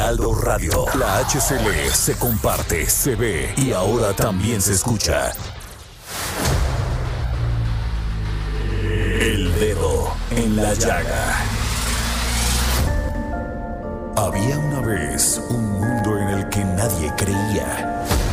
Heraldo Radio. La HCL se comparte, se ve y ahora también se escucha. El dedo en la llaga. Había una vez un mundo en el que nadie creía.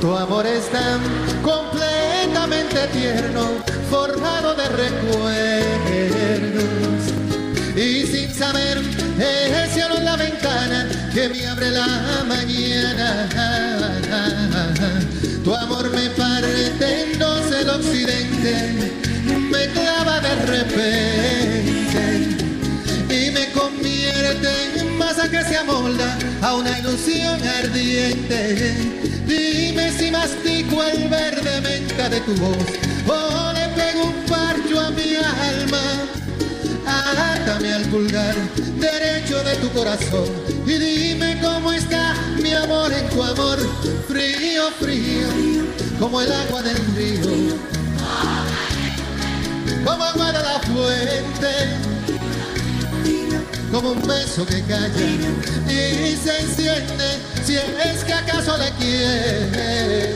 Tu amor es tan completamente tierno, forjado de recuerdos. Y sin saber, el cielo en la ventana que me abre la mañana. Tu amor me parte en dos el occidente, me clava de repente y me convierte en masa que se amolda a una ilusión ardiente. Mastico el verde menta de tu voz. O le pego un parcho a mi alma. Átame al pulgar derecho de tu corazón y dime cómo está mi amor en tu amor, frío, frío, como el agua del río, como agua de la fuente como un beso que calla y se enciende si es que acaso le quieres.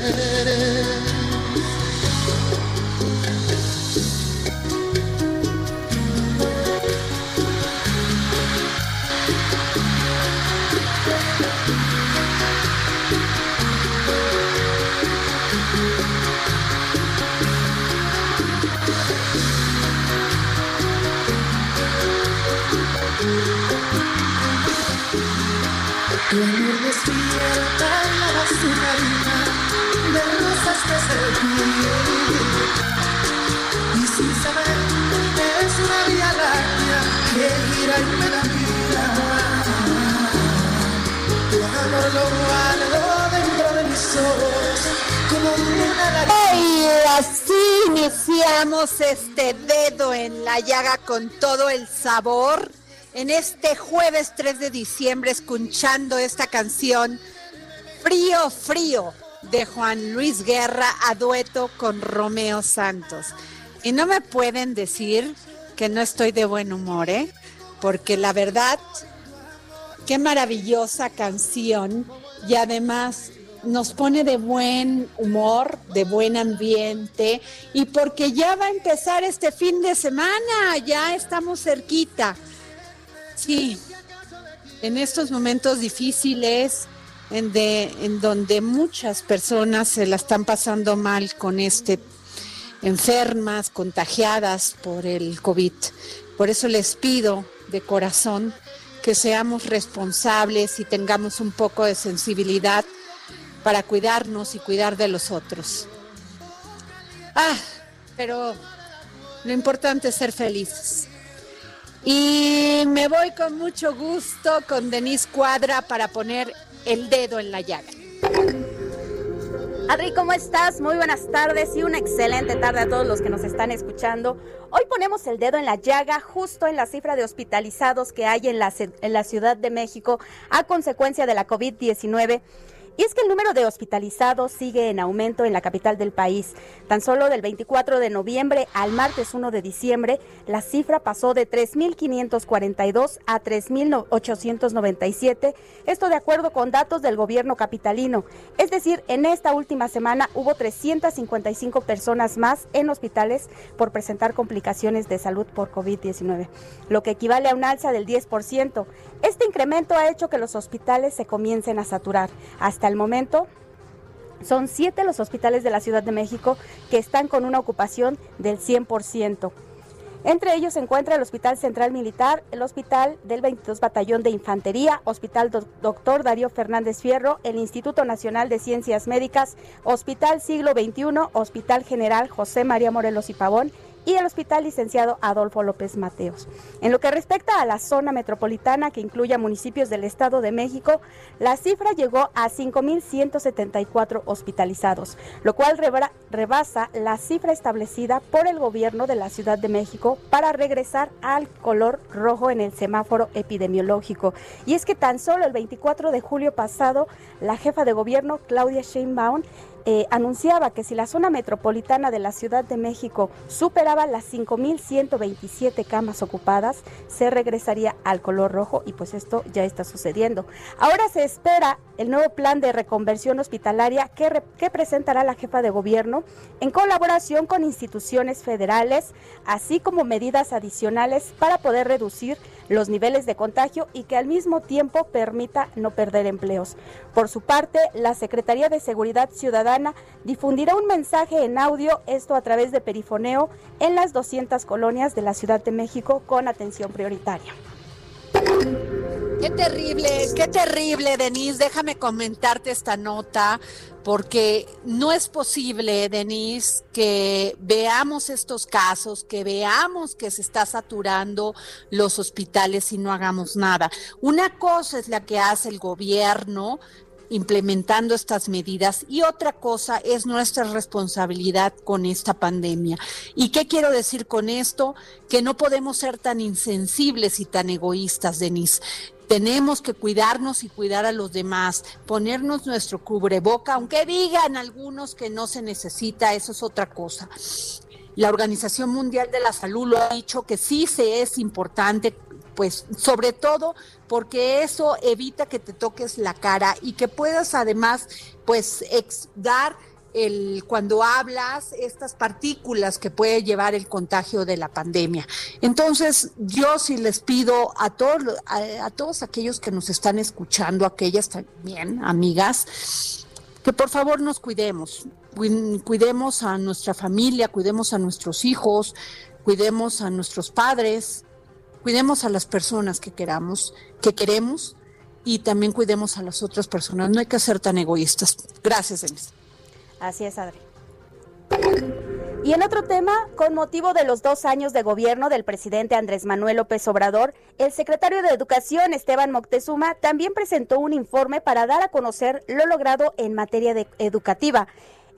Este dedo en la llaga con todo el sabor. En este jueves 3 de diciembre escuchando esta canción Frío, Frío de Juan Luis Guerra a dueto con Romeo Santos. Y no me pueden decir que no estoy de buen humor, ¿eh? Porque la verdad, qué maravillosa canción y además nos pone de buen humor, de buen ambiente y porque ya va a empezar este fin de semana, ya estamos cerquita. Sí, en estos momentos difíciles, en, de, en donde muchas personas se la están pasando mal con este, enfermas, contagiadas por el COVID. Por eso les pido de corazón que seamos responsables y tengamos un poco de sensibilidad para cuidarnos y cuidar de los otros. Ah, pero lo importante es ser felices. Y me voy con mucho gusto con Denise Cuadra para poner el dedo en la llaga. Adri, ¿cómo estás? Muy buenas tardes y una excelente tarde a todos los que nos están escuchando. Hoy ponemos el dedo en la llaga justo en la cifra de hospitalizados que hay en la, en la Ciudad de México a consecuencia de la COVID-19. Y es que el número de hospitalizados sigue en aumento en la capital del país. Tan solo del 24 de noviembre al martes 1 de diciembre, la cifra pasó de 3.542 a 3.897, esto de acuerdo con datos del gobierno capitalino. Es decir, en esta última semana hubo 355 personas más en hospitales por presentar complicaciones de salud por COVID-19, lo que equivale a un alza del 10%. Este incremento ha hecho que los hospitales se comiencen a saturar. Hasta el momento, son siete los hospitales de la Ciudad de México que están con una ocupación del 100%. Entre ellos se encuentra el Hospital Central Militar, el Hospital del 22 Batallón de Infantería, Hospital Doctor Darío Fernández Fierro, el Instituto Nacional de Ciencias Médicas, Hospital Siglo XXI, Hospital General José María Morelos y Pavón y el Hospital Licenciado Adolfo López Mateos. En lo que respecta a la zona metropolitana que incluye a municipios del Estado de México, la cifra llegó a 5.174 hospitalizados, lo cual rebasa la cifra establecida por el gobierno de la Ciudad de México para regresar al color rojo en el semáforo epidemiológico. Y es que tan solo el 24 de julio pasado, la jefa de gobierno, Claudia Sheinbaum, eh, anunciaba que si la zona metropolitana de la Ciudad de México superaba las 5.127 camas ocupadas, se regresaría al color rojo y pues esto ya está sucediendo. Ahora se espera el nuevo plan de reconversión hospitalaria que, que presentará la jefa de gobierno en colaboración con instituciones federales, así como medidas adicionales para poder reducir los niveles de contagio y que al mismo tiempo permita no perder empleos. Por su parte, la Secretaría de Seguridad Ciudadana difundirá un mensaje en audio, esto a través de perifoneo, en las 200 colonias de la Ciudad de México con atención prioritaria. Qué terrible, qué terrible, Denise. Déjame comentarte esta nota porque no es posible, Denise, que veamos estos casos, que veamos que se está saturando los hospitales y no hagamos nada. Una cosa es la que hace el gobierno implementando estas medidas y otra cosa es nuestra responsabilidad con esta pandemia. ¿Y qué quiero decir con esto? Que no podemos ser tan insensibles y tan egoístas, Denise. Tenemos que cuidarnos y cuidar a los demás, ponernos nuestro cubreboca, aunque digan algunos que no se necesita, eso es otra cosa. La Organización Mundial de la Salud lo ha dicho que sí se es importante pues sobre todo porque eso evita que te toques la cara y que puedas además pues dar el, cuando hablas estas partículas que puede llevar el contagio de la pandemia. Entonces, yo sí les pido a todos, a, todos aquellos que nos están escuchando, aquellas también, amigas, que por favor nos cuidemos, cuidemos a nuestra familia, cuidemos a nuestros hijos, cuidemos a nuestros padres, cuidemos a las personas que queramos, que queremos y también cuidemos a las otras personas. No hay que ser tan egoístas. Gracias, Denise. Así es, Adri. Y en otro tema, con motivo de los dos años de gobierno del presidente Andrés Manuel López Obrador, el secretario de Educación, Esteban Moctezuma, también presentó un informe para dar a conocer lo logrado en materia educativa.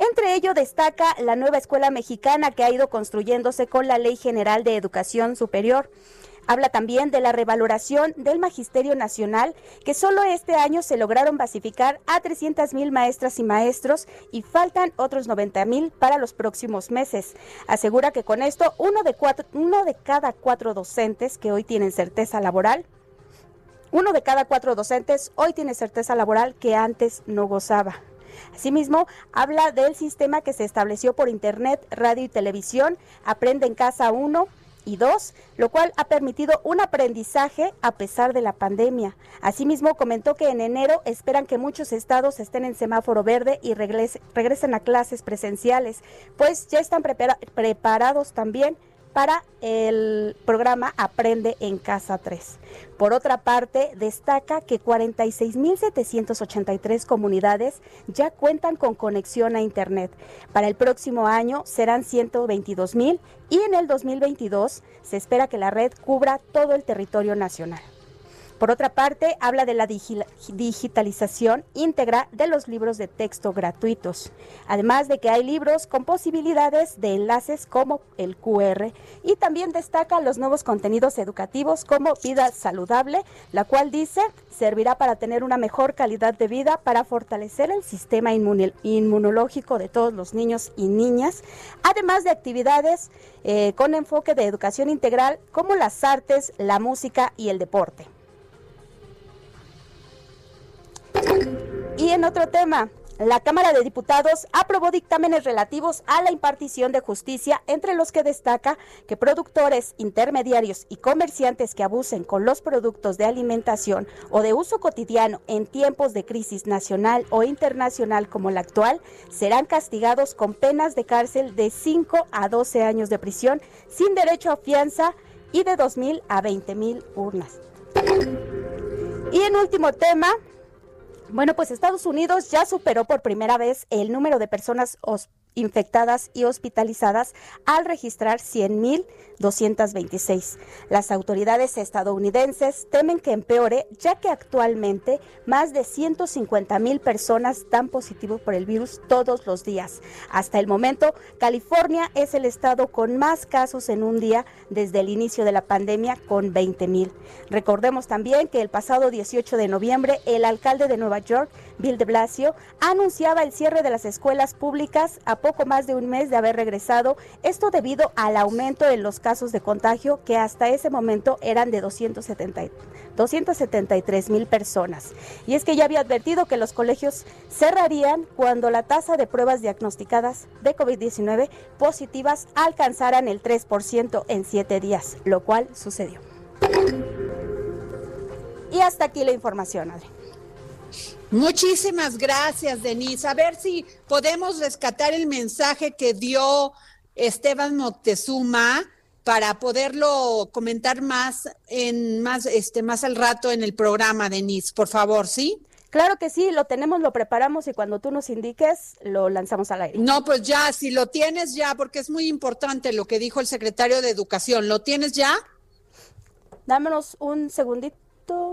Entre ello destaca la nueva escuela mexicana que ha ido construyéndose con la Ley General de Educación Superior. Habla también de la revaloración del Magisterio Nacional, que solo este año se lograron basificar a 300 mil maestras y maestros y faltan otros 90 mil para los próximos meses. Asegura que con esto uno de, cuatro, uno de cada cuatro docentes que hoy tienen certeza laboral uno de cada cuatro docentes hoy tiene certeza laboral que antes no gozaba. Asimismo, habla del sistema que se estableció por Internet, radio y televisión, Aprende en Casa 1, y dos, lo cual ha permitido un aprendizaje a pesar de la pandemia. Asimismo, comentó que en enero esperan que muchos estados estén en semáforo verde y regresen a clases presenciales, pues ya están preparados también para el programa Aprende en Casa 3. Por otra parte, destaca que 46.783 comunidades ya cuentan con conexión a Internet. Para el próximo año serán 122.000 y en el 2022 se espera que la red cubra todo el territorio nacional. Por otra parte, habla de la digitalización íntegra de los libros de texto gratuitos, además de que hay libros con posibilidades de enlaces como el QR y también destaca los nuevos contenidos educativos como Vida Saludable, la cual dice servirá para tener una mejor calidad de vida, para fortalecer el sistema inmunológico de todos los niños y niñas, además de actividades eh, con enfoque de educación integral como las artes, la música y el deporte. Y en otro tema, la Cámara de Diputados aprobó dictámenes relativos a la impartición de justicia, entre los que destaca que productores, intermediarios y comerciantes que abusen con los productos de alimentación o de uso cotidiano en tiempos de crisis nacional o internacional como la actual, serán castigados con penas de cárcel de 5 a 12 años de prisión sin derecho a fianza y de 2 mil a 20 mil urnas. Y en último tema, bueno, pues Estados Unidos ya superó por primera vez el número de personas infectadas y hospitalizadas al registrar 100.226. Las autoridades estadounidenses temen que empeore ya que actualmente más de 150.000 personas dan positivo por el virus todos los días. Hasta el momento, California es el estado con más casos en un día desde el inicio de la pandemia con 20.000. Recordemos también que el pasado 18 de noviembre el alcalde de Nueva York, Bill de Blasio, anunciaba el cierre de las escuelas públicas a poco más de un mes de haber regresado, esto debido al aumento en los casos de contagio que hasta ese momento eran de 270, 273 mil personas. Y es que ya había advertido que los colegios cerrarían cuando la tasa de pruebas diagnosticadas de COVID-19 positivas alcanzaran el 3% en siete días, lo cual sucedió. Y hasta aquí la información, Adri. Muchísimas gracias, Denise. A ver si podemos rescatar el mensaje que dio Esteban Moctezuma para poderlo comentar más en más este más al rato en el programa, Denise, por favor, ¿sí? Claro que sí, lo tenemos, lo preparamos y cuando tú nos indiques lo lanzamos al aire. No, pues ya, si lo tienes ya, porque es muy importante lo que dijo el secretario de Educación. ¿Lo tienes ya? Dámonos un segundito,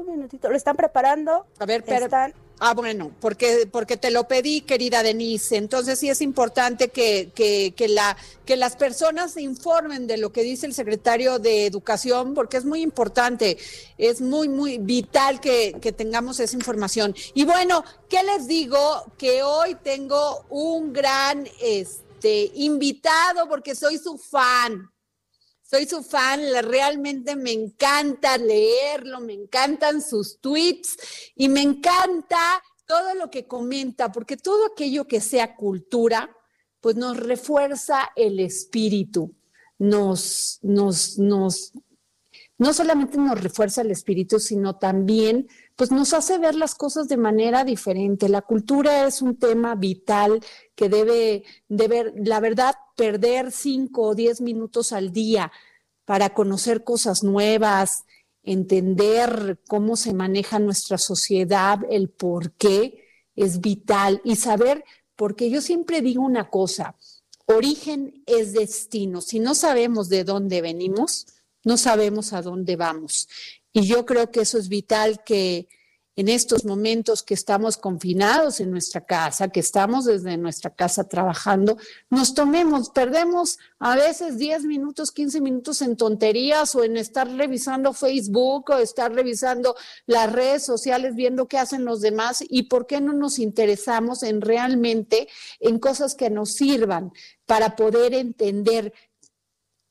minutito. Lo están preparando. A ver, pero... Ah, bueno, porque, porque te lo pedí, querida Denise. Entonces sí es importante que, que, que, la, que las personas se informen de lo que dice el secretario de Educación, porque es muy importante, es muy, muy vital que, que tengamos esa información. Y bueno, ¿qué les digo? Que hoy tengo un gran este, invitado, porque soy su fan soy su fan, realmente me encanta leerlo, me encantan sus tweets y me encanta todo lo que comenta, porque todo aquello que sea cultura, pues nos refuerza el espíritu, nos, nos, nos, no solamente nos refuerza el espíritu, sino también pues nos hace ver las cosas de manera diferente. La cultura es un tema vital que debe, debe la verdad, perder cinco o diez minutos al día para conocer cosas nuevas, entender cómo se maneja nuestra sociedad, el por qué es vital y saber, porque yo siempre digo una cosa, origen es destino. Si no sabemos de dónde venimos, no sabemos a dónde vamos. Y yo creo que eso es vital que en estos momentos que estamos confinados en nuestra casa, que estamos desde nuestra casa trabajando, nos tomemos, perdemos a veces 10 minutos, 15 minutos en tonterías o en estar revisando Facebook o estar revisando las redes sociales, viendo qué hacen los demás y por qué no nos interesamos en realmente en cosas que nos sirvan para poder entender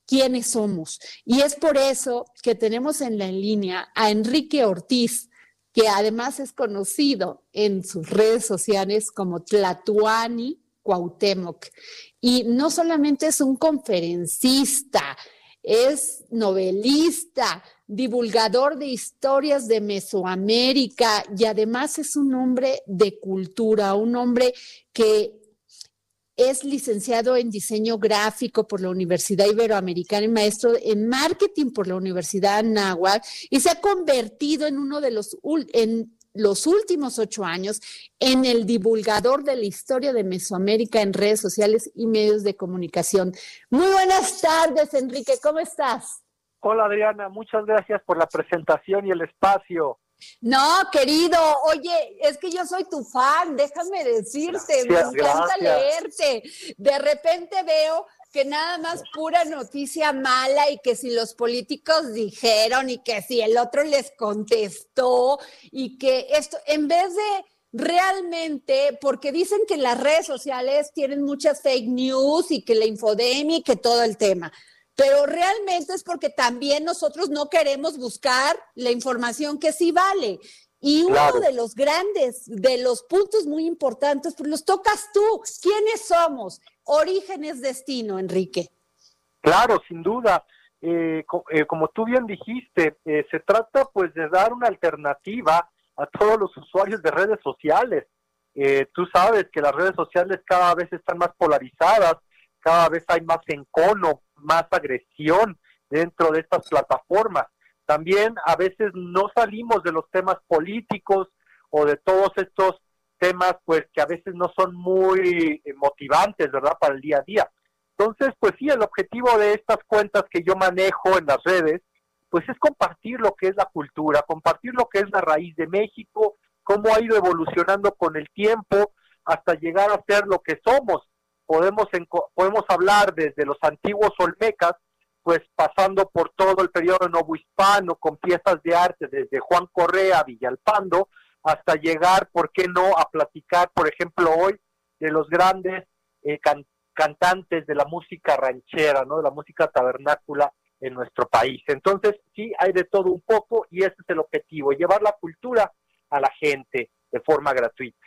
quiénes somos. Y es por eso que tenemos en la línea a Enrique Ortiz que además es conocido en sus redes sociales como Tlatuani Cuauhtémoc. Y no solamente es un conferencista, es novelista, divulgador de historias de Mesoamérica y además es un hombre de cultura, un hombre que es licenciado en diseño gráfico por la Universidad Iberoamericana y maestro en marketing por la Universidad Anáhuac y se ha convertido en uno de los en los últimos ocho años en el divulgador de la historia de Mesoamérica en redes sociales y medios de comunicación. Muy buenas tardes, Enrique, ¿cómo estás? Hola Adriana, muchas gracias por la presentación y el espacio. No, querido, oye, es que yo soy tu fan, déjame decirte, me encanta leerte. De repente veo que nada más pura noticia mala y que si los políticos dijeron y que si el otro les contestó y que esto, en vez de realmente, porque dicen que las redes sociales tienen muchas fake news y que la infodemia y que todo el tema pero realmente es porque también nosotros no queremos buscar la información que sí vale. Y uno de los grandes, de los puntos muy importantes, pues los tocas tú. ¿Quiénes somos? Orígenes destino, Enrique. Claro, sin duda. Eh, eh, como tú bien dijiste, eh, se trata pues de dar una alternativa a todos los usuarios de redes sociales. tú sabes que las redes sociales cada vez están más polarizadas, cada vez hay más encono, más agresión dentro de estas plataformas. También a veces no salimos de los temas políticos o de todos estos temas pues que a veces no son muy eh, motivantes, ¿verdad? Para el día a día. Entonces, pues sí, el objetivo de estas cuentas que yo manejo en las redes, pues es compartir lo que es la cultura, compartir lo que es la raíz de México, cómo ha ido evolucionando con el tiempo hasta llegar a ser lo que somos, podemos, podemos hablar desde los antiguos olmecas, pues pasando por todo el periodo novohispano con piezas de arte desde Juan Correa, Villalpando, hasta llegar, ¿por qué no?, a platicar, por ejemplo, hoy de los grandes eh, cantantes de la música ranchera, ¿no?, de la música tabernácula en nuestro país. Entonces, sí, hay de todo un poco y ese es el objetivo, llevar la cultura a la gente de forma gratuita.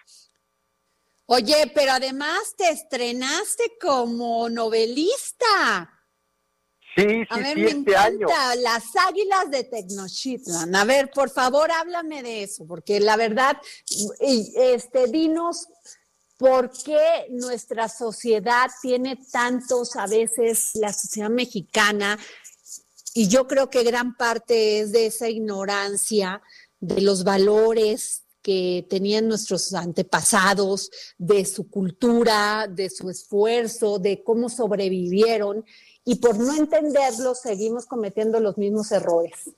Oye, pero además te estrenaste como novelista. Sí, sí, a ver, sí, me este encanta, Las Águilas de Tecnochitlan. A ver, por favor, háblame de eso, porque la verdad, este, dinos por qué nuestra sociedad tiene tantos, a veces, la sociedad mexicana, y yo creo que gran parte es de esa ignorancia de los valores que tenían nuestros antepasados, de su cultura, de su esfuerzo, de cómo sobrevivieron, y por no entenderlo seguimos cometiendo los mismos errores.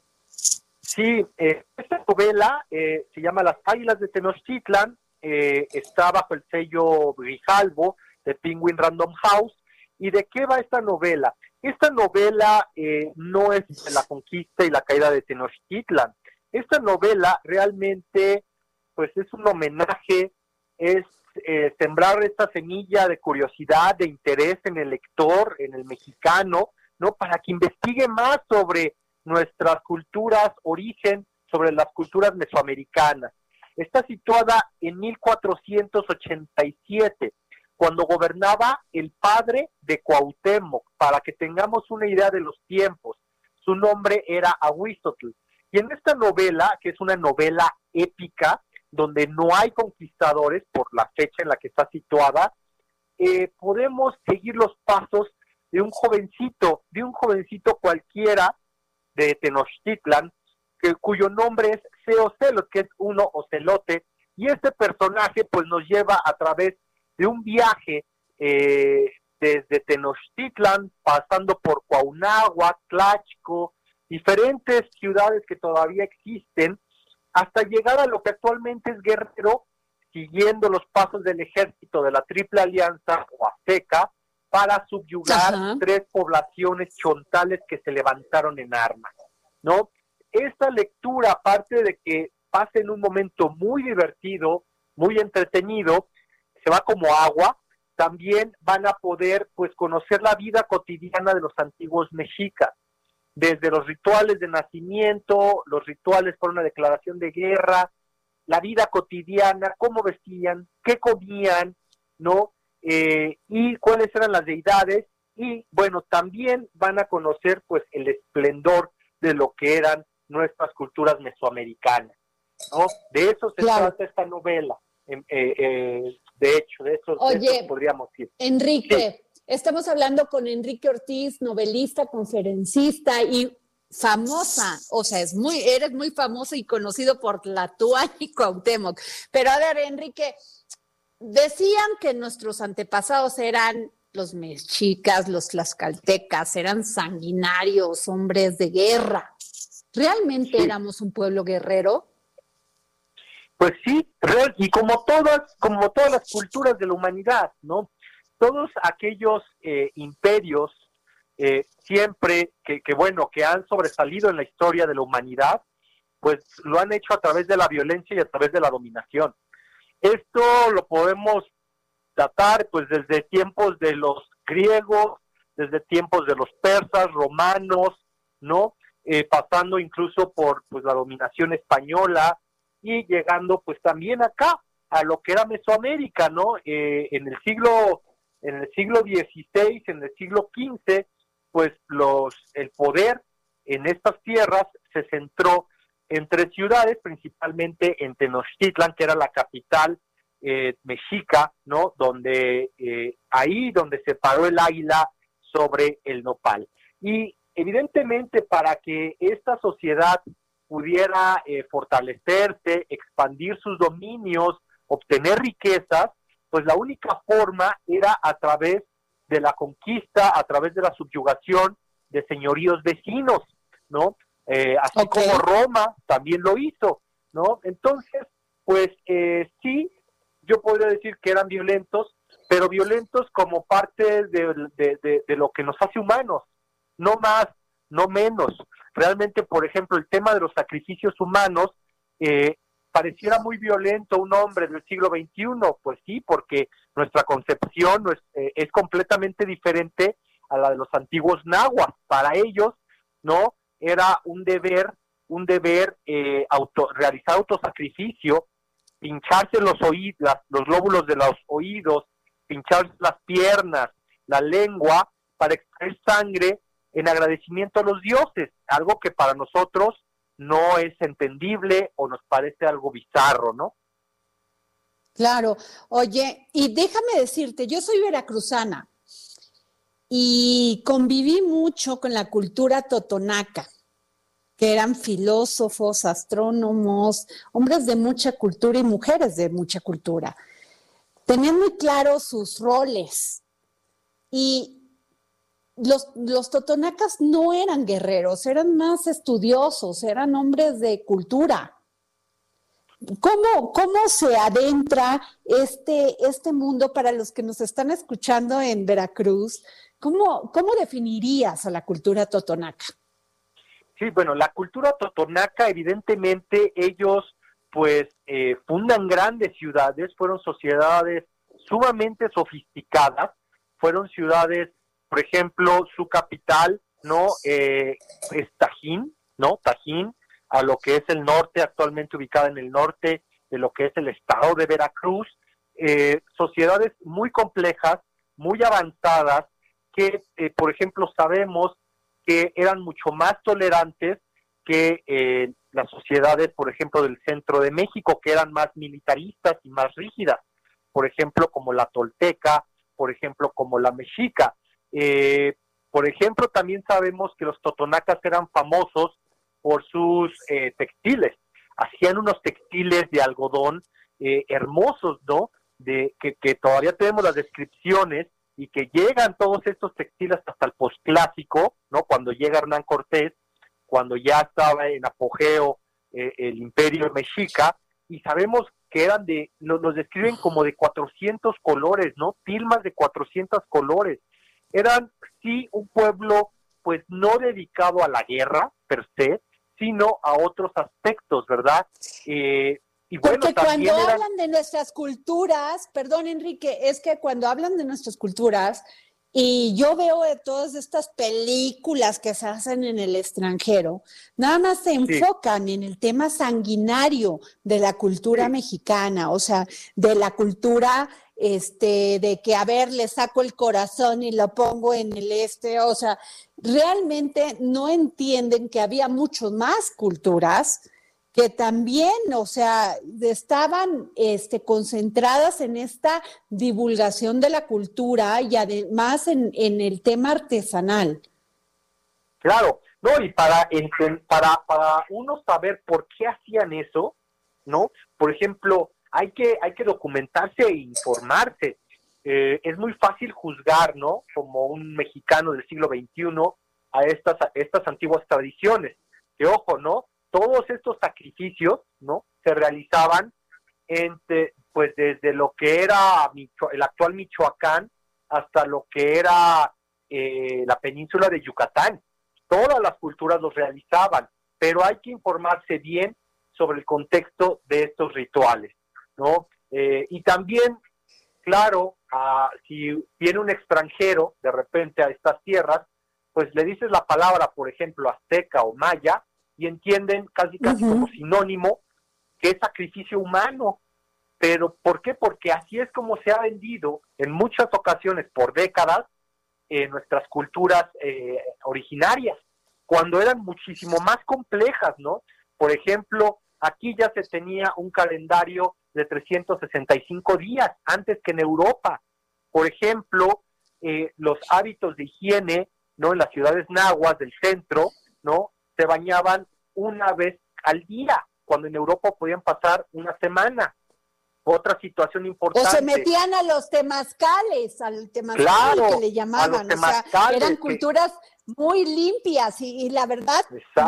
Sí, eh, esta novela eh, se llama Las Águilas de Tenochtitlan, eh, está bajo el sello Grijalvo de Penguin Random House. ¿Y de qué va esta novela? Esta novela no es la conquista y la caída de Tenochtitlan. Esta novela realmente pues es un homenaje, es eh, sembrar esta semilla de curiosidad, de interés en el lector, en el mexicano, ¿no? Para que investigue más sobre nuestras culturas, origen, sobre las culturas mesoamericanas. Está situada en 1487, cuando gobernaba el padre de Cuauhtémoc, para que tengamos una idea de los tiempos. Su nombre era Ahuizotl. Y en esta novela, que es una novela épica, donde no hay conquistadores por la fecha en la que está situada, eh, podemos seguir los pasos de un jovencito, de un jovencito cualquiera de Tenochtitlan, que, cuyo nombre es Ceocelot, que es uno ocelote, y este personaje pues nos lleva a través de un viaje eh, desde Tenochtitlan, pasando por Cuauhnáhuac, Tlachco, diferentes ciudades que todavía existen, hasta llegar a lo que actualmente es Guerrero, siguiendo los pasos del ejército de la Triple Alianza o Azteca para subyugar tres poblaciones chontales que se levantaron en armas, ¿no? Esta lectura, aparte de que pase en un momento muy divertido, muy entretenido, se va como agua, también van a poder pues conocer la vida cotidiana de los antiguos mexicas desde los rituales de nacimiento, los rituales por una declaración de guerra, la vida cotidiana, cómo vestían, qué comían, ¿no? Eh, y cuáles eran las deidades y bueno, también van a conocer pues el esplendor de lo que eran nuestras culturas mesoamericanas, ¿no? De eso se trata esta novela, eh, eh, de hecho, de eso, podríamos decir. Enrique, Estamos hablando con Enrique Ortiz, novelista, conferencista y famosa, o sea, es muy, eres muy famoso y conocido por la y Cuauhtémoc. Pero a ver, Enrique, decían que nuestros antepasados eran los mexicas, los tlaxcaltecas, eran sanguinarios, hombres de guerra. ¿Realmente éramos un pueblo guerrero? Pues sí, y como todas, como todas las culturas de la humanidad, ¿no? Todos aquellos eh, imperios eh, siempre que, que, bueno, que han sobresalido en la historia de la humanidad, pues lo han hecho a través de la violencia y a través de la dominación. Esto lo podemos datar pues desde tiempos de los griegos, desde tiempos de los persas, romanos, ¿no? Eh, pasando incluso por pues la dominación española y llegando pues también acá a lo que era Mesoamérica, ¿no? Eh, en el siglo en el siglo XVI, en el siglo XV, pues los el poder en estas tierras se centró en tres ciudades, principalmente en Tenochtitlan, que era la capital eh, mexica, ¿no? Donde eh, ahí donde se paró el águila sobre el nopal. Y evidentemente para que esta sociedad pudiera eh, fortalecerse, expandir sus dominios, obtener riquezas, pues la única forma era a través de la conquista, a través de la subyugación de señoríos vecinos, ¿no? Eh, así como Roma también lo hizo, ¿no? Entonces, pues eh, sí, yo podría decir que eran violentos, pero violentos como parte de, lo que nos hace humanos, no más, no menos. Realmente, por ejemplo, el tema de los sacrificios humanos, eh, pareciera muy violento un hombre del siglo XXI, pues sí, porque nuestra concepción es, eh, es completamente diferente a la de los antiguos nahuas. Para ellos, ¿no? era un deber, un deber eh, auto, realizar autosacrificio, pincharse los oídos, los lóbulos de los oídos, pincharse las piernas, la lengua, para extraer sangre en agradecimiento a los dioses, algo que para nosotros no es entendible o nos parece algo bizarro, ¿no? Claro, oye, y déjame decirte, yo soy veracruzana y conviví mucho con la cultura totonaca, que eran filósofos, astrónomos, hombres de mucha cultura y mujeres de mucha cultura. Tenían muy claros sus roles y los, los, totonacas no eran guerreros, eran más estudiosos, eran hombres de cultura. ¿Cómo, ¿Cómo se adentra este, este mundo para los que nos están escuchando en Veracruz? ¿Cómo, ¿Cómo definirías a la cultura totonaca? Sí, bueno, la cultura totonaca, evidentemente, ellos pues eh, fundan grandes ciudades, fueron sociedades sumamente sofisticadas, fueron ciudades, por ejemplo, su capital, ¿no? Eh, es Tajín, ¿no? Tajín, a lo que es el norte, actualmente ubicada en el norte de lo que es el estado de Veracruz, eh, sociedades muy complejas, muy avanzadas, que, eh, por ejemplo, sabemos que eran mucho más tolerantes que eh, las sociedades, por ejemplo, del centro de México, que eran más militaristas y más rígidas, por ejemplo, como la tolteca, por ejemplo, como la mexica. Eh, por ejemplo, también sabemos que los totonacas eran famosos por sus textiles. Hacían unos textiles de algodón hermosos, ¿no? De, que, todavía tenemos las descripciones y que llegan todos estos textiles hasta el posclásico, ¿no? Cuando llega Hernán Cortés, cuando ya estaba en apogeo eh, el imperio mexica, y sabemos que eran de, nos, describen como de 400 colores, ¿no? Tilmas de 400 colores. Eran, sí, un pueblo, pues no dedicado a la guerra, per se, sino a otros aspectos, ¿verdad? Eh, porque cuando hablan de nuestras culturas, perdón Enrique, es que cuando hablan de nuestras culturas, y yo veo de todas estas películas que se hacen en el extranjero, nada más se enfocan en el tema sanguinario de la cultura mexicana, o sea, de la cultura este, de que, a ver, le saco el corazón y lo pongo en el este, o sea, realmente no entienden que había muchas más culturas que también, o sea, estaban este, concentradas en esta divulgación de la cultura y además en, en el tema artesanal. Claro, no, y para, para, para uno saber por qué hacían eso, ¿no? Por ejemplo, hay que, hay que documentarse e informarse. Eh, es muy fácil juzgar, ¿no? Como un mexicano del siglo XXI a estas, estas antiguas tradiciones. Que ojo, ¿no? todos estos sacrificios, ¿no? Se realizaban entre, pues desde lo que era el actual Michoacán hasta lo que era eh, la península de Yucatán. Todas las culturas los realizaban, pero hay que informarse bien sobre el contexto de estos rituales, ¿no? Eh, y también, claro, si viene un extranjero de repente a estas tierras, pues le dices la palabra, por ejemplo, azteca o maya, y entienden casi casi como sinónimo que es sacrificio humano. Pero ¿por qué? Porque así es como se ha vendido en muchas ocasiones por décadas en nuestras culturas eh, originarias, cuando eran muchísimo más complejas, ¿no? Por ejemplo, aquí ya se tenía un calendario de 365 días antes que en Europa. Por ejemplo, eh, los hábitos de higiene, ¿no? En las ciudades nahuas del centro, ¿no? Se bañaban una vez al día, cuando en Europa podían pasar una semana. Otra situación importante. O se metían a los temazcales, al temazcal que le llamaban. O sea, eran culturas muy limpias y, la verdad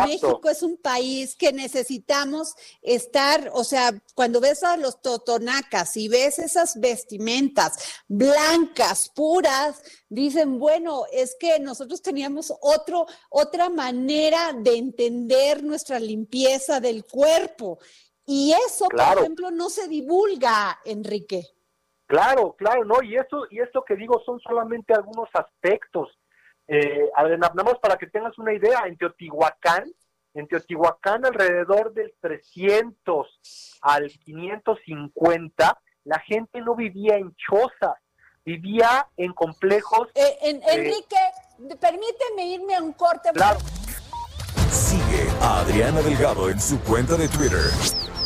México es un país que necesitamos estar, o sea, cuando ves a los totonacas y ves esas vestimentas blancas, puras, dicen, bueno, es que nosotros teníamos otro, otra manera de entender nuestra limpieza del cuerpo y eso, por ejemplo, no se divulga, Enrique. Claro, claro, no, y eso, y esto que digo son solamente algunos aspectos eh, más para que tengas una idea, en Teotihuacán, en Teotihuacán alrededor del 300 al 550, la gente no vivía en chozas, vivía en complejos. Eh, en, eh, Enrique, permíteme irme a un corte. Claro. Sigue a Adriana Delgado en su cuenta de Twitter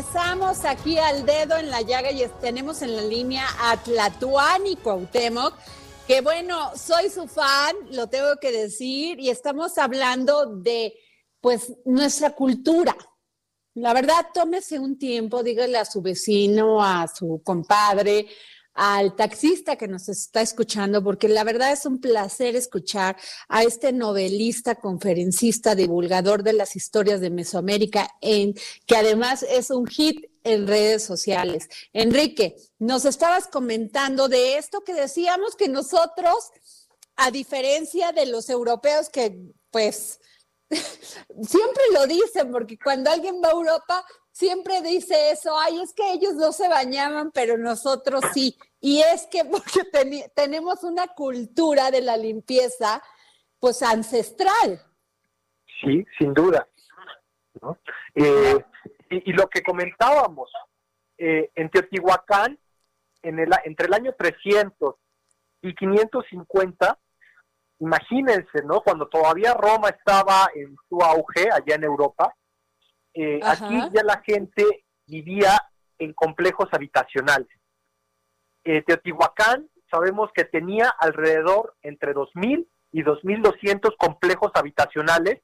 Regresamos aquí al dedo en la llaga y tenemos en la línea a Tlatuán y Cuauhtémoc, que bueno, soy su fan, lo tengo que decir, y estamos hablando de pues nuestra cultura. La verdad, tómese un tiempo, dígale a su vecino, a su compadre, al taxista que nos está escuchando, porque la verdad es un placer escuchar a este novelista, conferencista, divulgador de las historias de Mesoamérica, que además es un hit en redes sociales. Enrique, nos estabas comentando de esto que decíamos que nosotros, a diferencia de los europeos que pues siempre lo dicen, porque cuando alguien va a Europa siempre dice eso, ay, es que ellos no se bañaban, pero nosotros sí. Y es que porque tenemos una cultura de la limpieza, pues ancestral. Sí, sin duda. Eh, y, lo que comentábamos, eh, en Teotihuacán, en el, entre el año 300 y 550, imagínense, ¿no? Cuando todavía Roma estaba en su auge allá en Europa, eh, aquí ya la gente vivía en complejos habitacionales. Eh, Teotihuacán sabemos que tenía alrededor entre 2.000 y 2.200 complejos habitacionales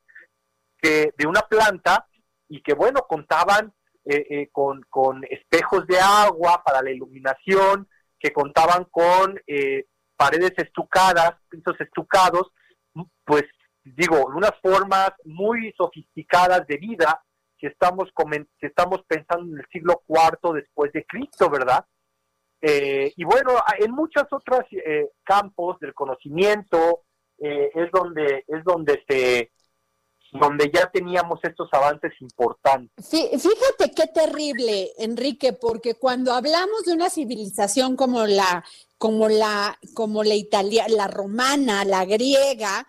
que, de una planta y que, bueno, contaban eh, con, con, espejos de agua para la iluminación, que contaban con paredes estucadas, pisos estucados, pues digo, unas formas muy sofisticadas de vida si estamos, si estamos pensando en el siglo IV después de Cristo, ¿verdad? Eh, y bueno, en muchos otros eh, campos del conocimiento eh, es donde es donde se donde ya teníamos estos avances importantes. Fíjate qué terrible, Enrique, porque cuando hablamos de una civilización como la como la como la italiana, la romana, la griega,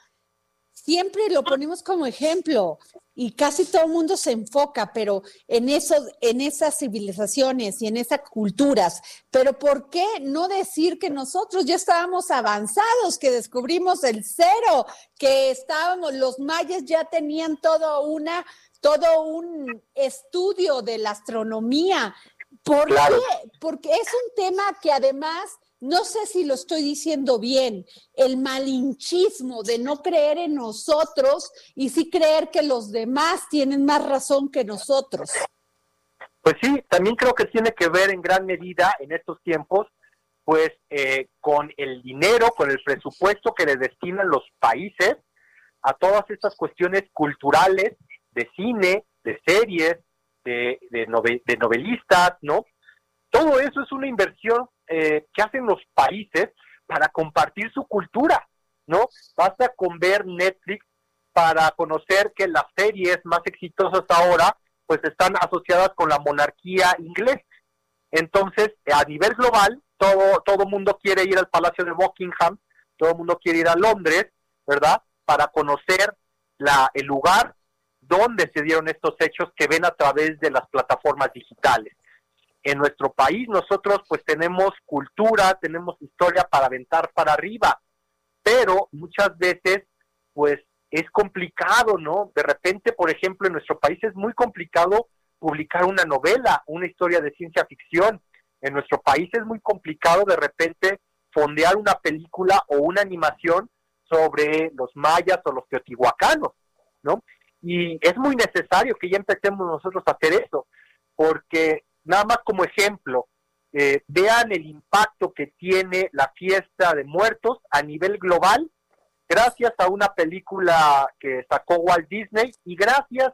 siempre lo ponemos como ejemplo y casi todo el mundo se enfoca, pero en esos, en esas civilizaciones y en esas culturas. Pero ¿por qué no decir que nosotros ya estábamos avanzados, que descubrimos el cero, que estábamos, los mayas ya tenían todo una, todo un estudio de la astronomía? ¿Por qué? Porque es un tema que además no sé si lo estoy diciendo bien, el malinchismo de no creer en nosotros y sí creer que los demás tienen más razón que nosotros. Pues sí, también creo que tiene que ver en gran medida en estos tiempos, pues eh, con el dinero, con el presupuesto que le destinan los países a todas estas cuestiones culturales, de cine, de series, de, de novelistas, ¿no? Todo eso es una inversión eh, que hacen los países para compartir su cultura, ¿no? Basta con ver Netflix para conocer que las series más exitosas ahora pues están asociadas con la monarquía inglesa. Entonces, a nivel global, todo todo mundo quiere ir al Palacio de Buckingham, todo el mundo quiere ir a Londres, ¿verdad? Para conocer la, el lugar donde se dieron estos hechos que ven a través de las plataformas digitales en nuestro país nosotros pues tenemos cultura, tenemos historia para aventar para arriba, pero muchas veces pues es complicado, ¿no? De repente, por ejemplo, en nuestro país es muy complicado publicar una novela, una historia de ciencia ficción. En nuestro país es muy complicado de repente fondear una película o una animación sobre los mayas o los teotihuacanos, ¿no? Y es muy necesario que ya empecemos nosotros a hacer eso, porque Nada más como ejemplo, eh, vean el impacto que tiene la fiesta de muertos a nivel global, gracias a una película que sacó Walt Disney y gracias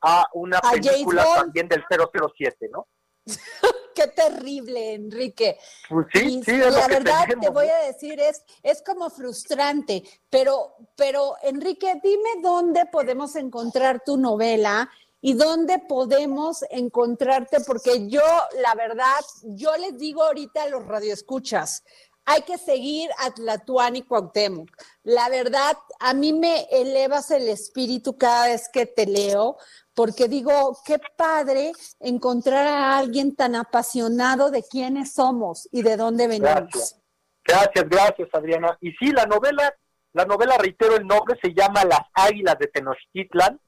a una película también del 007, ¿no? Qué terrible, Enrique. Pues sí, sí, la verdad te voy a decir es es como frustrante, pero pero Enrique, dime dónde podemos encontrar tu novela y dónde podemos encontrarte, porque yo, la verdad, yo les digo ahorita a los radioescuchas, hay que seguir a Tlatuani y Cuauhtémoc. La verdad, a mí me elevas el espíritu cada vez que te leo, porque digo, qué padre encontrar a alguien tan apasionado de quiénes somos y de dónde venimos. Gracias, gracias, gracias Adriana. Y sí, la novela, la novela, reitero el nombre, se llama Las Águilas de Tenochtitlan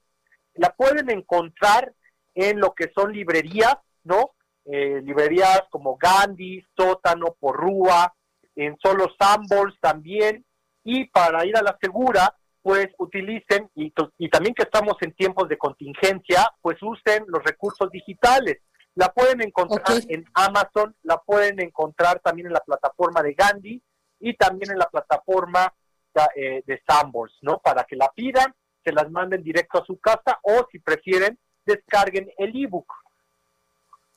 la pueden encontrar en lo que son librerías, ¿no? Eh, librerías como Gandhi, Sótano, Porrúa, en Solo Sambols también, y para ir a la segura, pues utilicen, y, y también que estamos en tiempos de contingencia, pues usen los recursos digitales. La pueden encontrar en Amazon, la pueden encontrar también en la plataforma de Gandhi y también en la plataforma eh, de Sambols, ¿no? Para que la pidan se las manden directo a su casa o si prefieren, descarguen el ebook.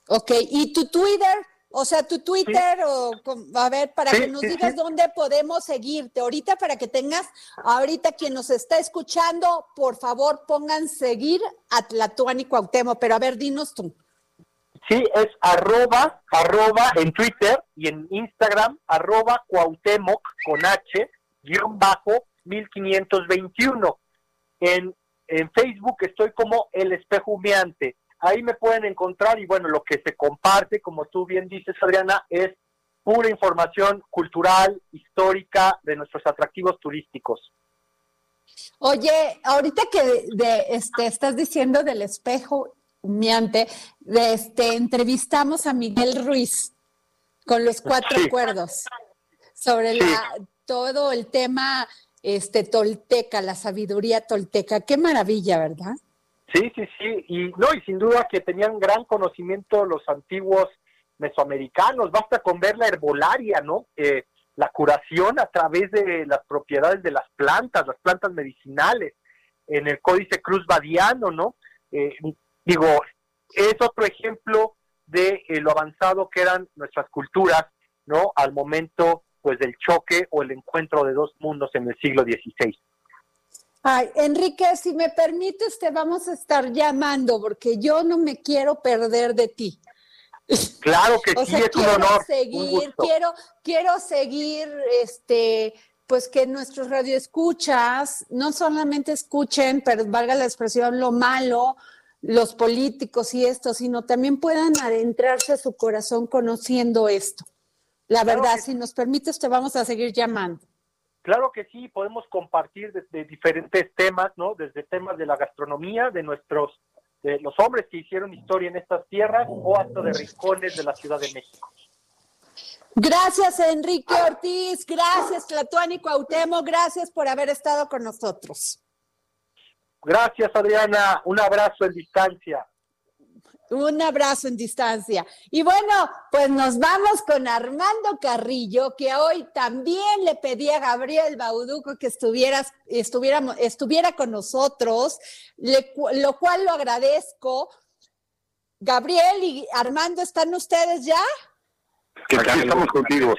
Ok, ¿y tu Twitter? O sea, tu Twitter, o a ver, para que nos digas dónde podemos seguirte. Ahorita, para que tengas, ahorita quien nos está escuchando, por favor, pongan seguir a Tlatuani Cuauhtémoc, pero a ver, dinos tú. Sí, es arroba, arroba en Twitter y en Instagram, arroba Cuauhtémoc con H, guion bajo 1521. En, en Facebook estoy como El Espejo Humeante. Ahí me pueden encontrar y bueno, lo que se comparte, como tú bien dices, Adriana, es pura información cultural, histórica de nuestros atractivos turísticos. Oye, ahorita que de, este, estás diciendo del espejo humeante, de, este, entrevistamos a Miguel Ruiz con los cuatro acuerdos sobre la, todo el tema este tolteca, la sabiduría tolteca. Qué maravilla, ¿verdad? Sí, sí, sí, y no, y sin duda que tenían gran conocimiento los antiguos mesoamericanos, basta con ver la herbolaria, ¿no? Eh, la curación a través de las propiedades de las plantas, las plantas medicinales, en el Códice Cruz Badiano, ¿no? Eh, digo, es otro ejemplo de eh, lo avanzado que eran nuestras culturas, ¿no? Al momento pues del choque o el encuentro de dos mundos en el siglo XVI. Ay, Enrique, si me permites, te vamos a estar llamando porque yo no me quiero perder de ti. Claro que sí, es un honor. Seguir, quiero, quiero seguir este, pues que nuestros radioescuchas no solamente escuchen, pero valga la expresión, lo malo, los políticos y esto, sino también puedan adentrarse a su corazón conociendo esto. La verdad, si nos permites, te vamos a seguir llamando. Claro que sí, podemos compartir desde diferentes temas, ¿no? Desde temas de la gastronomía, de nuestros, de los hombres que hicieron historia en estas tierras o hasta de rincones de la Ciudad de México. Gracias, Enrique Ortiz. Gracias, Tlatuani Cuauhtémoc. Gracias por haber estado con nosotros. Gracias, Adriana. Un abrazo en distancia. Un abrazo en distancia. Y bueno, pues nos vamos con Armando Carrillo, que hoy también le pedí a Gabriel Bauduco que estuviera, estuviera con nosotros, lo cual lo agradezco. Gabriel y Armando, ¿están ustedes ya? Que aquí estamos contigo.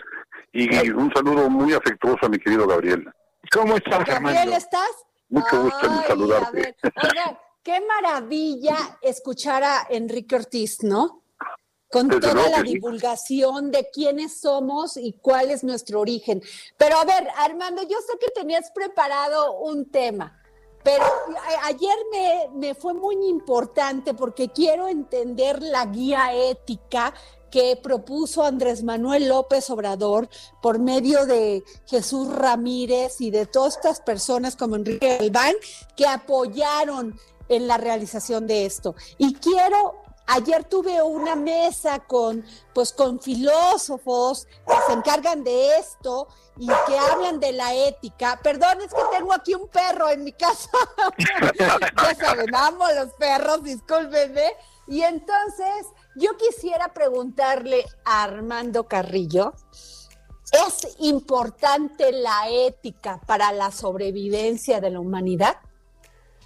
Y un saludo muy afectuoso a mi querido Gabriel. ¿Cómo estás, Gabriel, ¿estás? Mucho gusto en saludarte. Qué maravilla escuchar a Enrique Ortiz, ¿no? Con toda la divulgación de quiénes somos y cuál es nuestro origen. Pero a ver, Armando, yo sé que tenías preparado un tema, pero ayer me, me fue muy importante porque quiero entender la guía ética que propuso Andrés Manuel López Obrador por medio de Jesús Ramírez y de todas estas personas como Enrique Albán que apoyaron en la realización de esto. Y quiero Ayer tuve una mesa con, pues, con filósofos que se encargan de esto y que hablan de la ética. Perdón, es que tengo aquí un perro en mi casa. ya saben, amo los perros, discúlpenme. Y entonces yo quisiera preguntarle a Armando Carrillo, ¿es importante la ética para la sobrevivencia de la humanidad?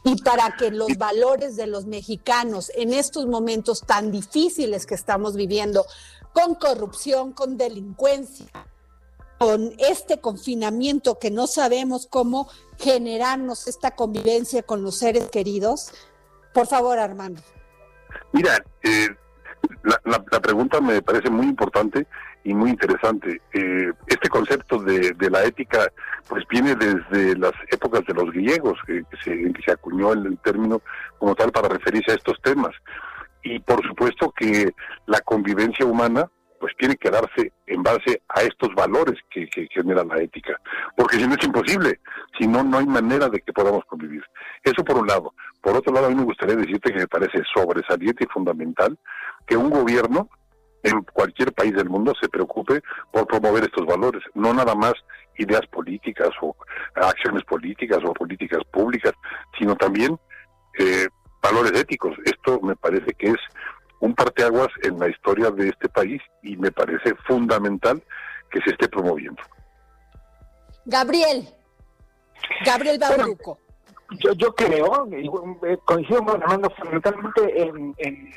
Y para que los valores de los mexicanos en estos momentos tan difíciles que estamos viviendo, con corrupción, con delincuencia, con este confinamiento que no sabemos cómo generarnos esta convivencia con los seres queridos? Por favor, Armando. Mira, eh, la, la, pregunta me parece muy importante y muy interesante. Eh, este concepto de, la ética pues viene desde las épocas de los griegos, que, se, se acuñó el, término como tal para referirse a estos temas. Y por supuesto que la convivencia humana pues tiene que darse en base a estos valores que, que, genera la ética, porque si no es imposible, si no, no hay manera de que podamos convivir. Eso por un lado. Por otro lado, a mí me gustaría decirte que me parece sobresaliente y fundamental que un gobierno en cualquier país del mundo se preocupe por promover estos valores, no nada más ideas políticas o acciones políticas o políticas públicas, sino también eh, valores éticos. Esto me parece que es un parteaguas en la historia de este país y me parece fundamental que se esté promoviendo. Gabriel, Gabriel Bauruco. yo, yo creo, eh, coincido con Armando fundamentalmente en, en,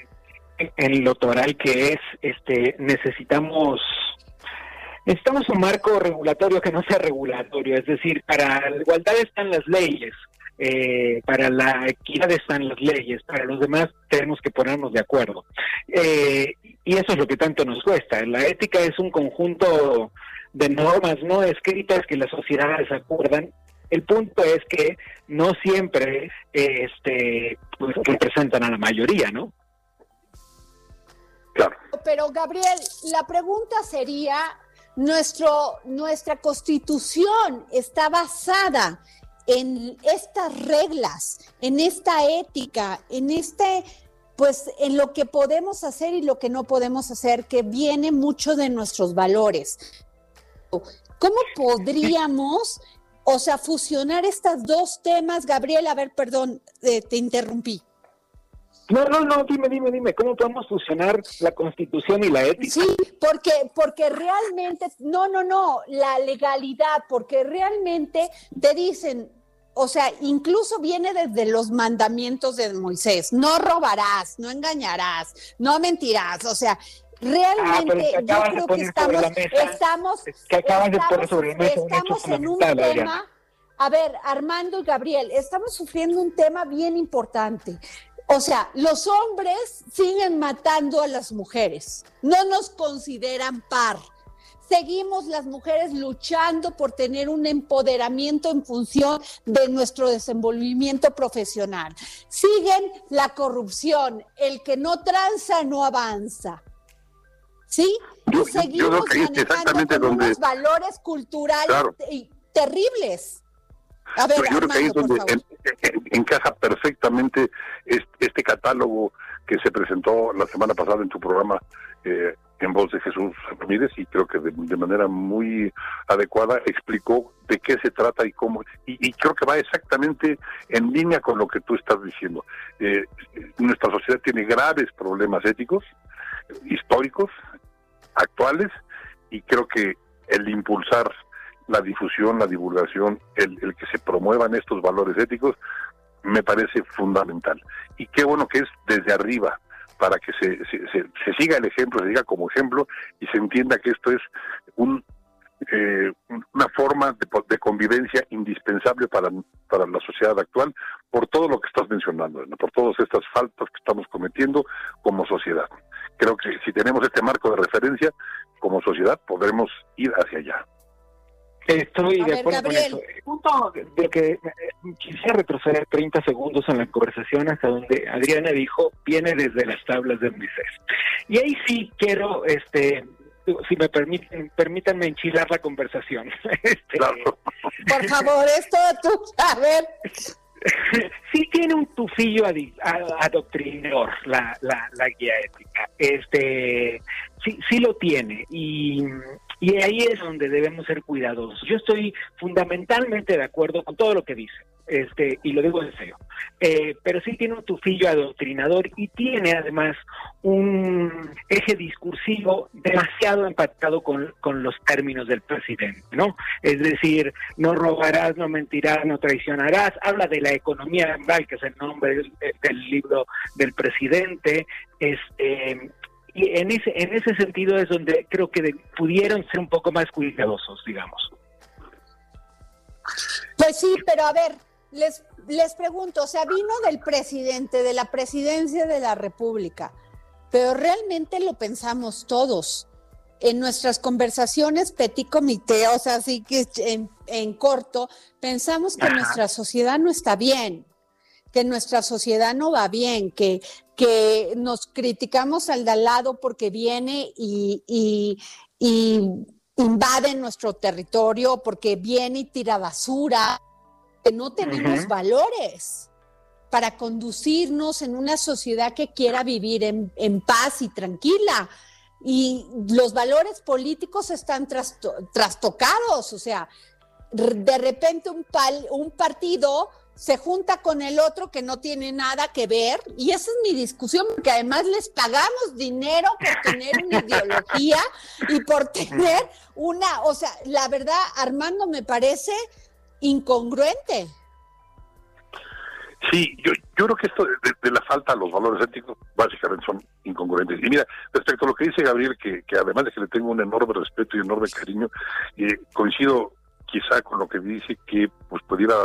lo toral que es, este, necesitamos necesitamos un marco regulatorio que no sea regulatorio, es decir, para la igualdad están las leyes, eh, para la equidad están las leyes, para los demás tenemos que ponernos de acuerdo. Eh, y eso es lo que tanto nos cuesta. La ética es un conjunto de normas no escritas que las sociedades acuerdan. El punto es que no siempre este, pues, representan a la mayoría, ¿no? Pero Gabriel, la pregunta sería, nuestro, nuestra constitución está basada en estas reglas, en esta ética, en este, pues en lo que podemos hacer y lo que no podemos hacer, que viene mucho de nuestros valores. ¿Cómo podríamos, o sea, fusionar estos dos temas? Gabriel, a ver, perdón, eh, te interrumpí. No, no, no, dime, dime, dime, ¿cómo podemos fusionar la constitución y la ética? Sí, porque, porque realmente, no, no, no, la legalidad, porque realmente te dicen, o sea, incluso viene desde los mandamientos de Moisés, no robarás, no engañarás, no mentirás, o sea, realmente ah, yo creo que estamos, estamos, que poner sobre mesa estamos en un tema, a ver, Armando y Gabriel, estamos sufriendo un tema bien importante. O sea, los hombres siguen matando a las mujeres, no nos consideran par, seguimos las mujeres luchando por tener un empoderamiento en función de nuestro desenvolvimiento profesional. Siguen la corrupción, el que no tranza no avanza. ¿Sí? y seguimos manejando con unos valores culturales terribles. A ver, yo creo que ahí es donde encaja perfectamente catálogo que se presentó la semana pasada en tu programa eh, en voz de Jesús Ramírez y creo que de, manera muy adecuada explicó de qué se trata y cómo, y, creo que va exactamente en línea con lo que tú estás diciendo. Eh, nuestra sociedad tiene graves problemas éticos, históricos, actuales, y creo que el impulsar la difusión, la divulgación, el, el que se promuevan estos valores éticos, me parece fundamental. Y qué bueno que es desde arriba, para que se, se, siga el ejemplo, se diga como ejemplo y se entienda que esto es un, eh, una forma de, de, convivencia indispensable para, para la sociedad actual por todo lo que estás mencionando, por todas estas faltas que estamos cometiendo como sociedad. Creo que si tenemos este marco de referencia como sociedad podremos ir hacia allá. Estoy de acuerdo con eso. El punto de que eh, quisiera retroceder 30 segundos en la conversación hasta donde Adriana dijo, viene desde las tablas de Moisés. Y ahí sí quiero, este, si me permiten, permítanme enchilar la conversación. Este, Por favor, esto tú, a ver. sí tiene un tufillo adoctrinador la, la, la guía ética. Este, sí, sí lo tiene. Y y ahí es donde debemos ser cuidadosos. Yo estoy fundamentalmente de acuerdo con todo lo que dice, este, y lo digo en serio. Eh, pero sí tiene un tufillo adoctrinador y tiene además un eje discursivo demasiado empatado con, con los términos del presidente, ¿no? Es decir, no robarás, no mentirás, no traicionarás. Habla de la economía que es el nombre del, libro del presidente. Este, y en ese, en ese sentido es donde creo que pudieron ser un poco más cuidadosos, digamos. Pues sí, pero a ver, les, les pregunto, o sea, vino del presidente, de la presidencia de la República, pero realmente lo pensamos todos. En nuestras conversaciones petit comité, o sea, así que en, en corto, pensamos que nuestra sociedad no está bien que nuestra sociedad no va bien, que, que nos criticamos al de lado porque viene y, invade nuestro territorio, porque viene y tira basura, que no tenemos valores para conducirnos en una sociedad que quiera vivir en, paz y tranquila. Y los valores políticos están trastocados, o sea, de repente un, un partido se junta con el otro que no tiene nada que ver, y esa es mi discusión, porque además les pagamos dinero por tener una ideología y por tener una, o sea, la verdad, Armando, me parece incongruente. Sí, yo, yo creo que esto de, la falta a los valores éticos básicamente son incongruentes. Y mira, respecto a lo que dice Gabriel, que, que además de que le tengo un enorme respeto y enorme cariño, eh, coincido quizá con lo que dice que pues pudiera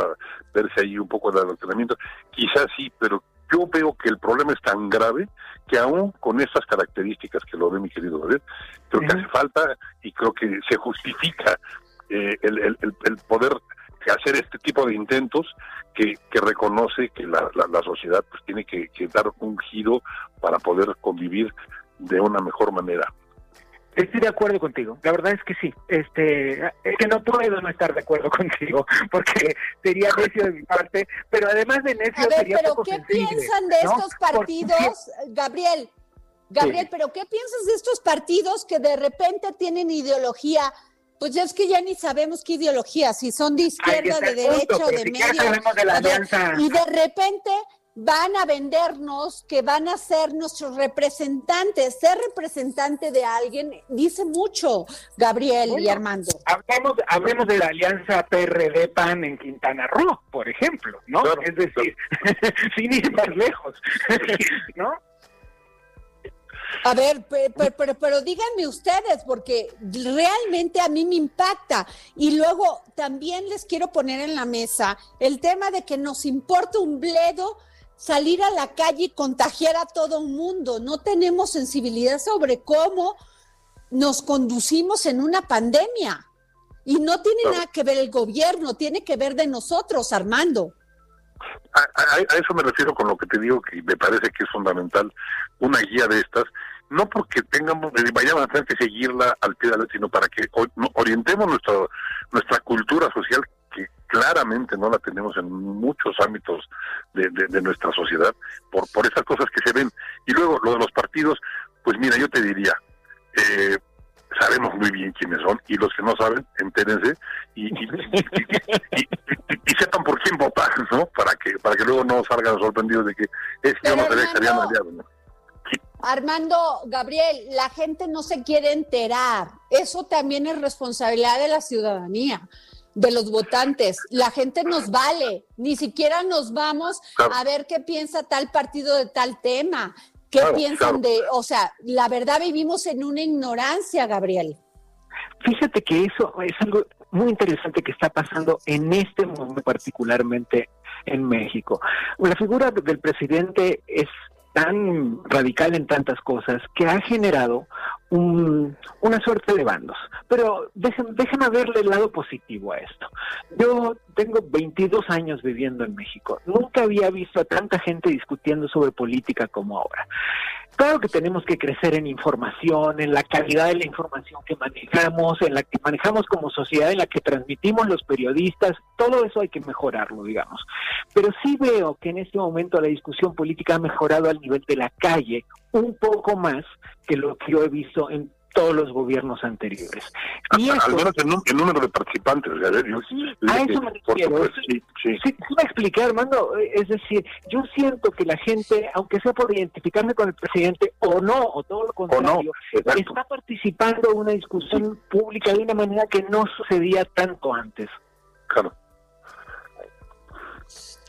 verse ahí un poco de adoctrinamiento, quizás sí, pero yo veo que el problema es tan grave que aún con estas características que lo ve mi querido David, creo que hace falta y creo que se justifica eh, el, el, el, poder hacer este tipo de intentos que, que reconoce que la, la, sociedad pues tiene que, que dar un giro para poder convivir de una mejor manera. Estoy de acuerdo contigo. La verdad es que sí. Este, es que no puedo no estar de acuerdo contigo, porque sería necio de mi parte, pero además de necio A ver, sería pero ¿qué piensan de estos partidos, Gabriel? Gabriel, pero ¿qué piensas de estos partidos que de repente tienen ideología? Pues es que ya ni sabemos qué ideología, si son de izquierda, de derecha o de medio. y de repente van a vendernos, que van a ser nuestros representantes. Ser representante de alguien dice mucho, Gabriel y Armando. Hablemos, hablemos de la alianza PRD-PAN en Quintana Roo, por ejemplo, ¿no? es decir, sin ir más lejos, ¿no? A ver, pero, pero, díganme ustedes, porque realmente a mí me impacta. Y luego también les quiero poner en la mesa el tema de que nos importa un bledo salir a la calle y contagiar a todo el mundo. No tenemos sensibilidad sobre cómo nos conducimos en una pandemia. Y no tiene nada que ver el gobierno, tiene que ver de nosotros, Armando. A, a, eso me refiero con lo que te digo que me parece que es fundamental una guía de estas, no porque tengamos, eh, vayamos a tener que seguirla al pie de la sino para que orientemos nuestra, nuestra cultura social claramente no la tenemos en muchos ámbitos de, de, nuestra sociedad por, por esas cosas que se ven. Y luego lo de los partidos, pues mira, yo te diría, eh, sabemos muy bien quiénes son y los que no saben, entérense y, y, sepan por quién votar, ¿no? Para que para que luego no salgan sorprendidos de que es yo no sabía que habían aliado, ¿no? Armando, Gabriel, la gente no se quiere enterar. Eso también es responsabilidad de la ciudadanía, de los votantes. La gente nos vale. Ni siquiera nos vamos a ver qué piensa tal partido de tal tema. ¿Qué piensan de, o sea, la verdad vivimos en una ignorancia, Gabriel? Fíjate que eso es algo muy interesante que está pasando en este momento particularmente en México. La figura del presidente es tan radical en tantas cosas que ha generado un, una suerte de bandos. Pero déjenme, verle el lado positivo a esto. Yo tengo 22 años viviendo en México. Nunca había visto a tanta gente discutiendo sobre política como ahora. Claro que tenemos que crecer en información, en la calidad de la información que manejamos, en la que manejamos como sociedad, en la que transmitimos los periodistas, todo eso hay que mejorarlo, digamos. Pero sí veo que en este momento la discusión política ha mejorado al nivel de la calle un poco más que lo que yo he visto en todos los gobiernos anteriores. Y al menos el, número de participantes. a eso me refiero. Sí, sí. sí, me expliqué, Armando. Es decir, yo siento que la gente, aunque sea por identificarme con el presidente o no, o todo lo contrario, está participando en una discusión pública de una manera que no sucedía tanto antes. Claro.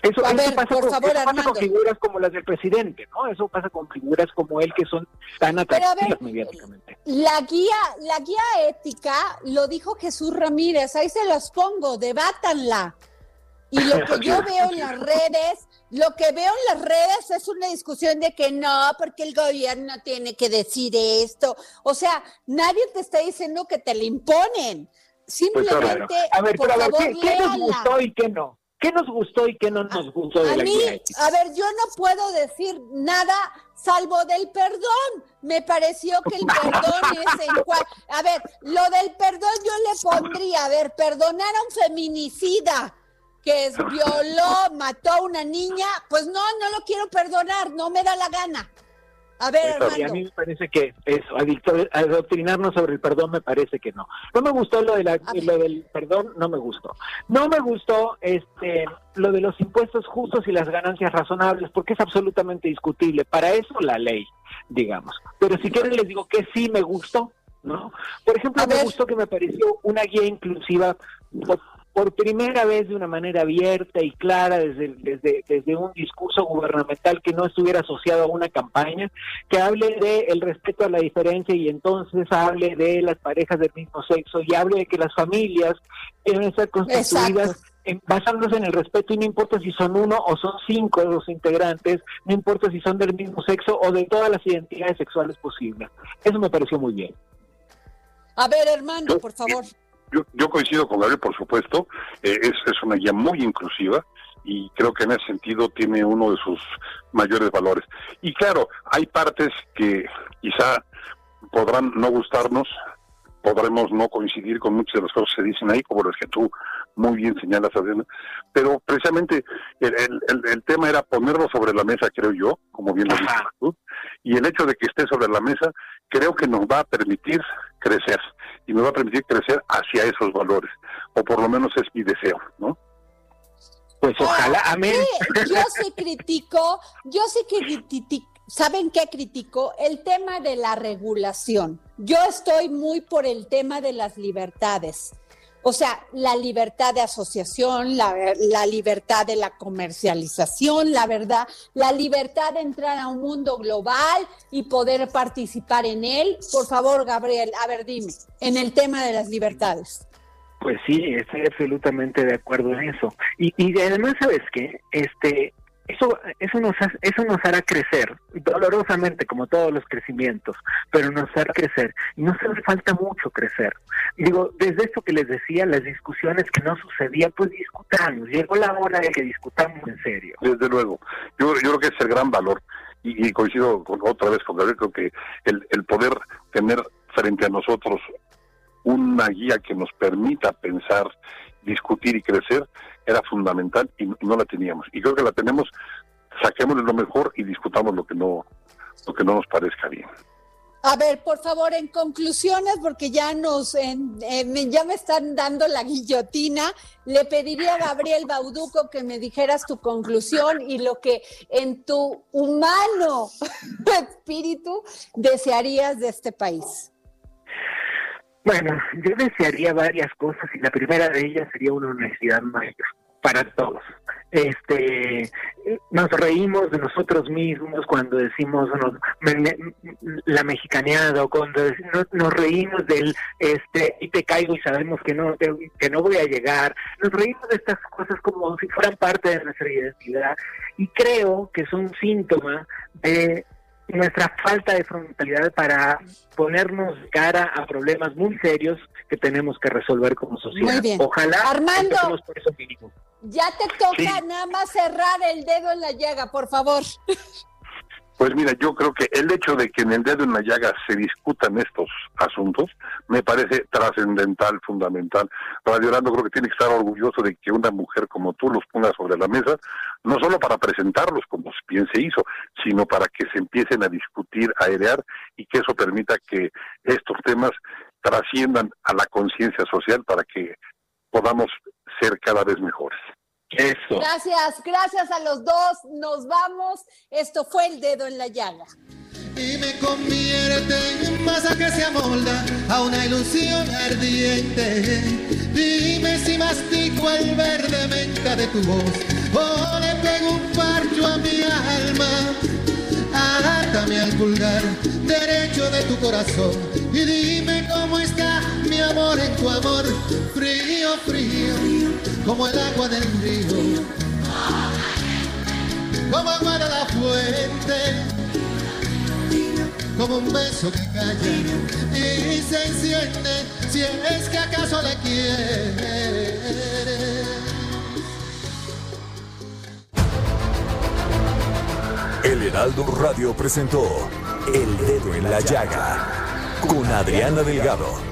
Eso, pasa, con, figuras como las del presidente, ¿no? Eso pasa con figuras como él que son tan atractivas mediáticamente. La guía, la guía ética lo dijo Jesús Ramírez, ahí se los pongo, debátanla. Y lo que yo veo en las redes, lo que veo en las redes es una discusión de que no, porque el gobierno tiene que decir esto. O sea, nadie te está diciendo que te le imponen. Pues Simplemente, a ver, por favor, ¿qué, ¿qué nos gustó y qué no? ¿Qué nos gustó y qué no nos gustó de a la mí, A ver, yo no puedo decir nada salvo del perdón. Me pareció que el perdón es en cual... A ver, lo del perdón yo le pondría, a ver, perdonar a un feminicida que es, violó, mató a una niña, pues no, no lo quiero perdonar, no me da la gana. A ver, a mí me parece que eso, adoctrinarnos sobre el perdón me parece que no. No me gustó lo, de la, lo del perdón, no me gustó. No me gustó este lo de los impuestos justos y las ganancias razonables, porque es absolutamente discutible. Para eso la ley, digamos. Pero si quieren les digo que sí me gustó, ¿no? Por ejemplo, me gustó que me pareció una guía inclusiva por primera vez de una manera abierta y clara desde, desde, desde un discurso gubernamental que no estuviera asociado a una campaña, que hable de el respeto a la diferencia y entonces hable de las parejas del mismo sexo y hable de que las familias deben ser constituidas basándose en el respeto y no importa si son uno o son cinco los integrantes, no importa si son del mismo sexo o de todas las identidades sexuales posibles. Eso me pareció muy bien. A ver, Armando, por favor. Yo, coincido con Gabriel, por supuesto. Eh, es, es una guía muy inclusiva y creo que en ese sentido tiene uno de sus mayores valores. Y claro, hay partes que quizá podrán no gustarnos, podremos no coincidir con muchas de las cosas que se dicen ahí, como las que tú muy bien señalas, Adriana, pero precisamente el, el, el, tema era ponerlo sobre la mesa, creo yo, como bien lo dices tú, y el hecho de que esté sobre la mesa creo que nos va a permitir crecer y nos va a permitir crecer hacia esos valores, o por lo menos es mi deseo, ¿no? Pues ojalá, amén. yo sí critico, yo sí critico, ¿saben qué critico? El tema de la regulación. Yo estoy muy por el tema de las libertades. O sea, la libertad de asociación, la, libertad de la comercialización, la verdad, la libertad de entrar a un mundo global y poder participar en él. Por favor, Gabriel, a ver, dime, en el tema de las libertades. Pues sí, estoy absolutamente de acuerdo en eso. Y, y además, ¿sabes qué? Este, eso, eso, nos, eso nos hará crecer, dolorosamente como todos los crecimientos, pero nos hará crecer. Y nos hace falta mucho crecer. digo, desde esto que les decía, las discusiones que no sucedían, pues discutamos. Llegó la hora de que discutamos en serio. Desde luego. Yo, yo creo que es el gran valor. Y, coincido con, otra vez con Gabriel, que el, el poder tener frente a nosotros una guía que nos permita pensar, discutir y crecer era fundamental y no la teníamos. Y creo que la tenemos, saquémosle lo mejor y discutamos lo que no, lo que no nos parezca bien. A ver, por favor, en conclusiones, porque ya nos, ya me están dando la guillotina, le pediría a Gabriel Bauduco que me dijeras tu conclusión y lo que en tu humano espíritu desearías de este país. Bueno, yo desearía varias cosas y la primera de ellas sería una universidad mayor para todos. Este, nos reímos de nosotros mismos cuando decimos la mexicaneada o cuando nos reímos del este y te caigo y sabemos que no que no voy a llegar. Nos reímos de estas cosas como si fueran parte de nuestra identidad y creo que son síntoma de nuestra falta de frontalidad para ponernos cara a problemas muy serios que tenemos que resolver como sociedad. Muy bien. Ojalá Armando, por eso Ya te toca nada más cerrar el dedo en la llaga, por favor. Pues mira, yo creo que el hecho de que en el dedo en la llaga se discutan estos asuntos me parece trascendental, fundamental. Radio Orlando creo que tiene que estar orgulloso de que una mujer como tú los ponga sobre la mesa, no solo para presentarlos como bien se hizo, sino para que se empiecen a discutir, a airear y que eso permita que estos temas trasciendan a la conciencia social para que podamos ser cada vez mejores. Eso. Gracias, gracias a los dos. Nos vamos. Esto fue el dedo en la llaga. Y me convierte en masa que se amolda a una ilusión ardiente. Dime si mastico el verde menta de tu voz o le pego un parcho a mi alma. Átame al pulgar derecho de tu corazón y dime cómo está mi amor en tu amor, frío, frío como el agua del río, como agua de la fuente, como un beso que calla y se enciende si es que acaso le quiere. El Heraldo Radio presentó El Dedo en la Llaga con Adriana Delgado.